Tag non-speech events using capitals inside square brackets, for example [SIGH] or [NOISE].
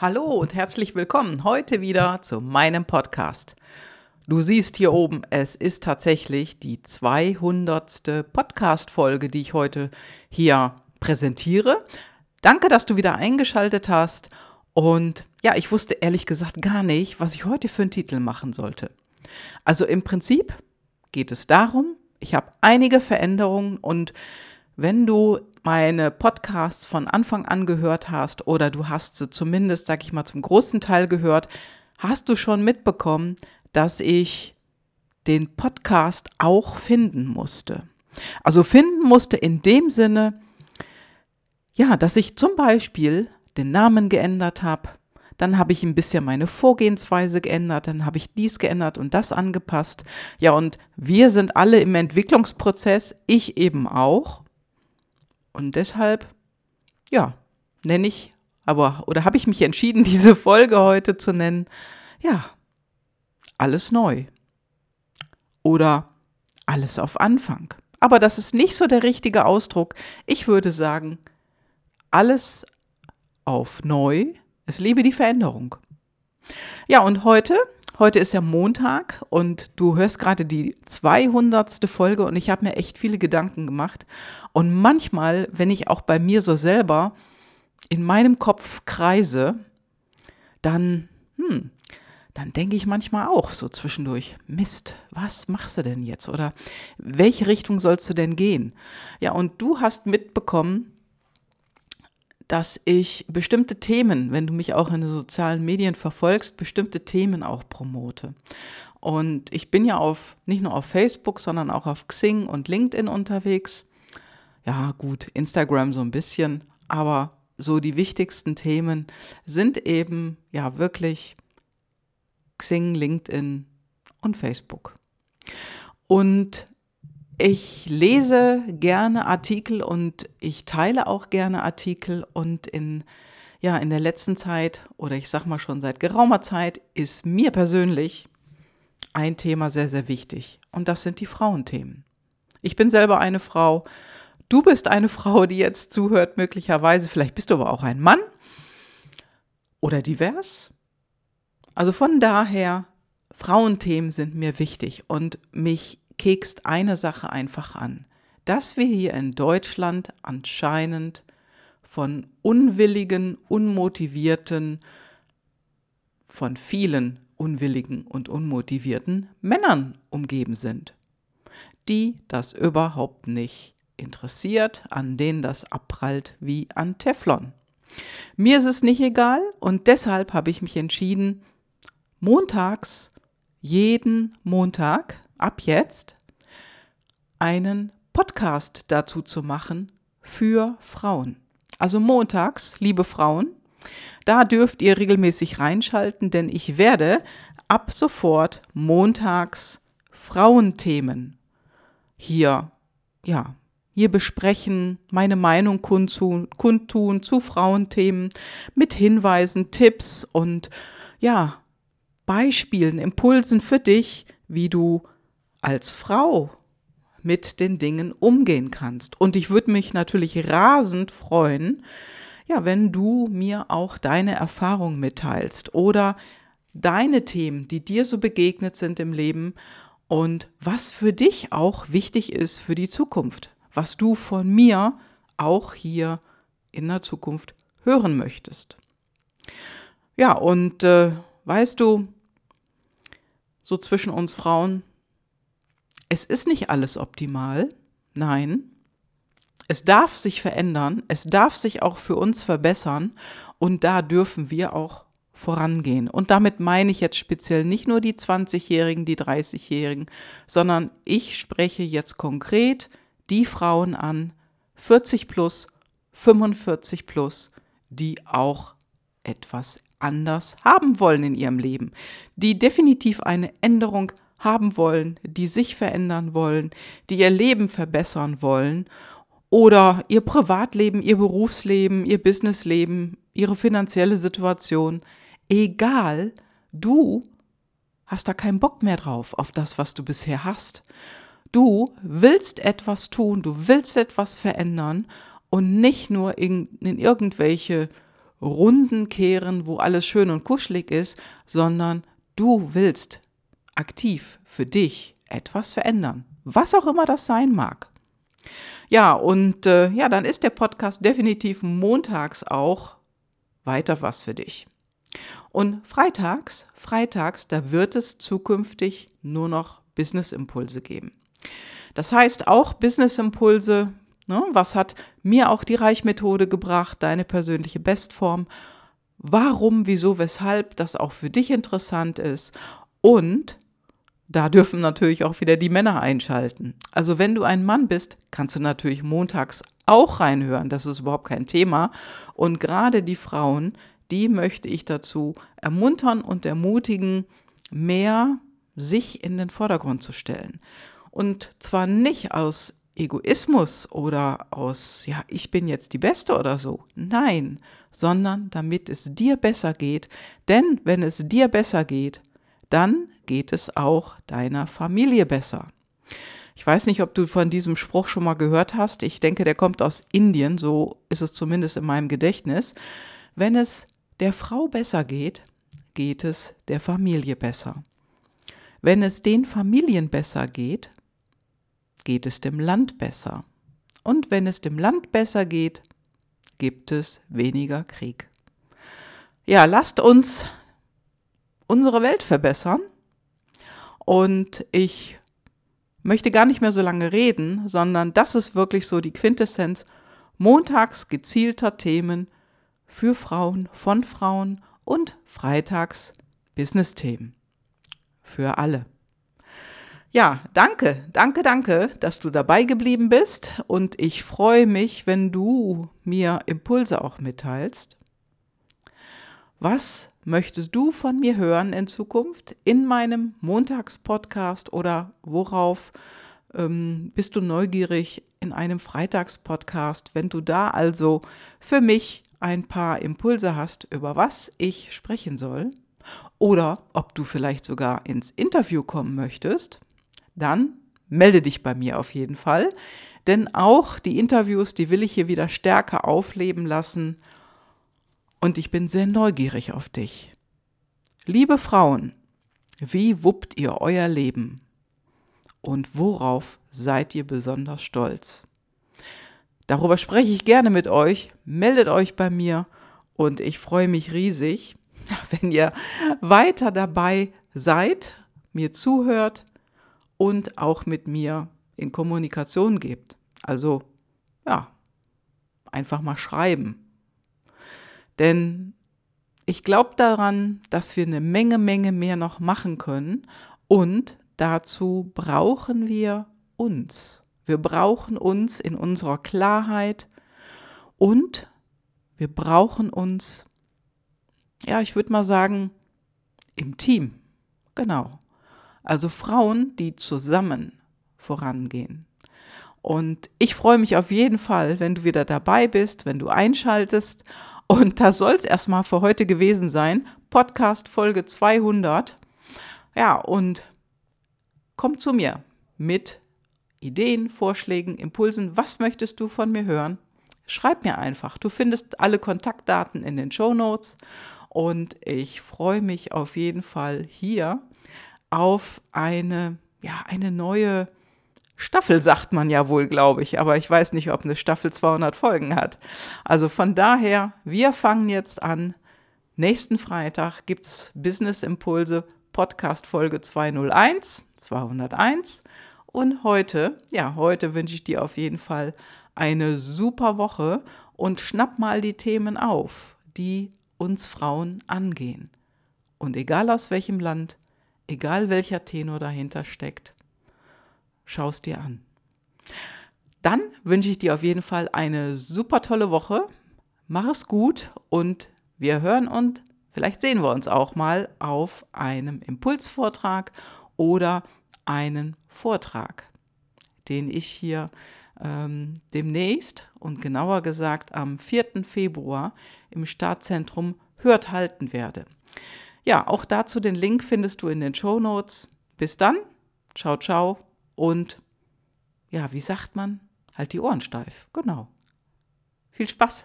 Hallo und herzlich willkommen heute wieder zu meinem Podcast. Du siehst hier oben, es ist tatsächlich die 200. Podcast-Folge, die ich heute hier präsentiere. Danke, dass du wieder eingeschaltet hast. Und ja, ich wusste ehrlich gesagt gar nicht, was ich heute für einen Titel machen sollte. Also im Prinzip geht es darum, ich habe einige Veränderungen und wenn du meine Podcasts von Anfang an gehört hast oder du hast sie zumindest, sag ich mal, zum großen Teil gehört, hast du schon mitbekommen, dass ich den Podcast auch finden musste. Also finden musste in dem Sinne, ja, dass ich zum Beispiel den Namen geändert habe, dann habe ich ein bisschen meine Vorgehensweise geändert, dann habe ich dies geändert und das angepasst. Ja, und wir sind alle im Entwicklungsprozess, ich eben auch. Und deshalb, ja, nenne ich, aber, oder habe ich mich entschieden, [LAUGHS] diese Folge heute zu nennen, ja, alles neu. Oder alles auf Anfang. Aber das ist nicht so der richtige Ausdruck. Ich würde sagen, alles auf neu. Es liebe die Veränderung. Ja, und heute Heute ist ja Montag und du hörst gerade die 200. Folge und ich habe mir echt viele Gedanken gemacht. Und manchmal, wenn ich auch bei mir so selber in meinem Kopf kreise, dann, hm, dann denke ich manchmal auch so zwischendurch, Mist, was machst du denn jetzt? Oder welche Richtung sollst du denn gehen? Ja, und du hast mitbekommen, dass ich bestimmte Themen, wenn du mich auch in den sozialen Medien verfolgst, bestimmte Themen auch promote. Und ich bin ja auf nicht nur auf Facebook, sondern auch auf Xing und LinkedIn unterwegs. Ja, gut, Instagram so ein bisschen, aber so die wichtigsten Themen sind eben ja wirklich Xing, LinkedIn und Facebook. Und ich lese gerne Artikel und ich teile auch gerne Artikel und in ja, in der letzten Zeit oder ich sag mal schon seit geraumer Zeit ist mir persönlich ein Thema sehr sehr wichtig und das sind die Frauenthemen. Ich bin selber eine Frau, du bist eine [LAUGHS] Frau, die jetzt zuhört möglicherweise, vielleicht bist du aber auch ein Mann oder divers. Also von daher Frauenthemen sind mir wichtig und mich kekst eine Sache einfach an, dass wir hier in Deutschland anscheinend von unwilligen, unmotivierten, von vielen unwilligen und unmotivierten Männern umgeben sind, die das überhaupt nicht interessiert, an denen das abprallt wie an Teflon. Mir ist es nicht egal und deshalb habe ich mich entschieden, montags, jeden Montag ab jetzt einen Podcast dazu zu machen für Frauen. Also montags, liebe Frauen, da dürft ihr regelmäßig reinschalten, denn ich werde ab sofort montags Frauenthemen hier, ja, hier besprechen, meine Meinung kundtun, kundtun zu Frauenthemen mit Hinweisen, Tipps und ja, Beispielen, Impulsen für dich, wie du als Frau mit den Dingen umgehen kannst. Und ich würde mich natürlich rasend freuen, ja, wenn du mir auch deine Erfahrung mitteilst oder deine Themen, die dir so begegnet sind im Leben und was für dich auch wichtig ist für die Zukunft, was du von mir auch hier in der Zukunft hören möchtest. Ja, und äh, weißt du, so zwischen uns Frauen, es ist nicht alles optimal. Nein. Es darf sich verändern. Es darf sich auch für uns verbessern. Und da dürfen wir auch vorangehen. Und damit meine ich jetzt speziell nicht nur die 20-Jährigen, die 30-Jährigen, sondern ich spreche jetzt konkret die Frauen an, 40 plus, 45 plus, die auch etwas anders haben wollen in ihrem Leben, die definitiv eine Änderung haben wollen, die sich verändern wollen, die ihr Leben verbessern wollen oder ihr Privatleben, ihr Berufsleben, ihr Businessleben, ihre finanzielle Situation, egal, du hast da keinen Bock mehr drauf auf das, was du bisher hast. Du willst etwas tun, du willst etwas verändern und nicht nur in, in irgendwelche Runden kehren, wo alles schön und kuschelig ist, sondern du willst aktiv für dich etwas verändern, was auch immer das sein mag. Ja, und äh, ja, dann ist der Podcast definitiv montags auch weiter was für dich. Und freitags, freitags, da wird es zukünftig nur noch Business-Impulse geben. Das heißt auch Business-Impulse, ne, was hat mir auch die Reichmethode gebracht, deine persönliche Bestform, warum, wieso, weshalb das auch für dich interessant ist und da dürfen natürlich auch wieder die Männer einschalten. Also wenn du ein Mann bist, kannst du natürlich montags auch reinhören. Das ist überhaupt kein Thema. Und gerade die Frauen, die möchte ich dazu ermuntern und ermutigen, mehr sich in den Vordergrund zu stellen. Und zwar nicht aus Egoismus oder aus, ja, ich bin jetzt die Beste oder so. Nein, sondern damit es dir besser geht. Denn wenn es dir besser geht, dann geht es auch deiner Familie besser. Ich weiß nicht, ob du von diesem Spruch schon mal gehört hast. Ich denke, der kommt aus Indien, so ist es zumindest in meinem Gedächtnis. Wenn es der Frau besser geht, geht es der Familie besser. Wenn es den Familien besser geht, geht es dem Land besser. Und wenn es dem Land besser geht, gibt es weniger Krieg. Ja, lasst uns unsere Welt verbessern. Und ich möchte gar nicht mehr so lange reden, sondern das ist wirklich so die Quintessenz montags gezielter Themen für Frauen, von Frauen und freitags Business-Themen. Für alle. Ja, danke, danke, danke, dass du dabei geblieben bist und ich freue mich, wenn du mir Impulse auch mitteilst. Was möchtest du von mir hören in Zukunft in meinem Montagspodcast oder worauf ähm, bist du neugierig in einem Freitagspodcast? Wenn du da also für mich ein paar Impulse hast, über was ich sprechen soll, oder ob du vielleicht sogar ins Interview kommen möchtest, dann melde dich bei mir auf jeden Fall. Denn auch die Interviews, die will ich hier wieder stärker aufleben lassen und ich bin sehr neugierig auf dich. Liebe Frauen, wie wuppt ihr euer Leben? Und worauf seid ihr besonders stolz? Darüber spreche ich gerne mit euch. Meldet euch bei mir und ich freue mich riesig, [LAUGHS] wenn ihr weiter dabei seid, mir zuhört und auch mit mir in Kommunikation gebt. Also ja, einfach mal schreiben. Denn ich glaube daran, dass wir eine Menge, Menge mehr noch machen können und dazu brauchen wir uns. Wir brauchen uns in unserer Klarheit und wir brauchen uns, ja, ich würde mal sagen, im Team. Genau. Also Frauen, die zusammen vorangehen. Und ich freue mich auf jeden Fall, wenn du wieder dabei bist, wenn du einschaltest und das soll es erstmal für heute gewesen sein. Podcast Folge 200. Ja, und komm zu mir mit Ideen, Vorschlägen, Impulsen. Was möchtest du von mir hören? Schreib mir einfach. Du findest alle Kontaktdaten in den Show Notes. Und ich freue mich auf jeden Fall hier auf eine, ja, eine neue Staffel sagt man ja wohl, glaube ich, aber ich weiß nicht, ob eine Staffel 200 Folgen hat. Also von daher, wir fangen jetzt an. Nächsten Freitag gibt es Business Impulse Podcast Folge 201, 201. Und heute, ja, heute wünsche ich dir auf jeden Fall eine super Woche und schnapp mal die Themen auf, die uns Frauen angehen. Und egal aus welchem Land, egal welcher Tenor dahinter steckt, schau es dir an. Dann wünsche ich dir auf jeden Fall eine super tolle Woche. Mach es gut und wir hören und vielleicht sehen wir uns auch mal auf einem Impulsvortrag oder einen Vortrag, den ich hier ähm, demnächst und genauer gesagt am 4. Februar im Startzentrum Hört halten werde. Ja, auch dazu den Link findest du in den Show Notes. Bis dann, ciao, ciao und ja, wie sagt man? Halt die Ohren steif. Genau. Viel Spaß!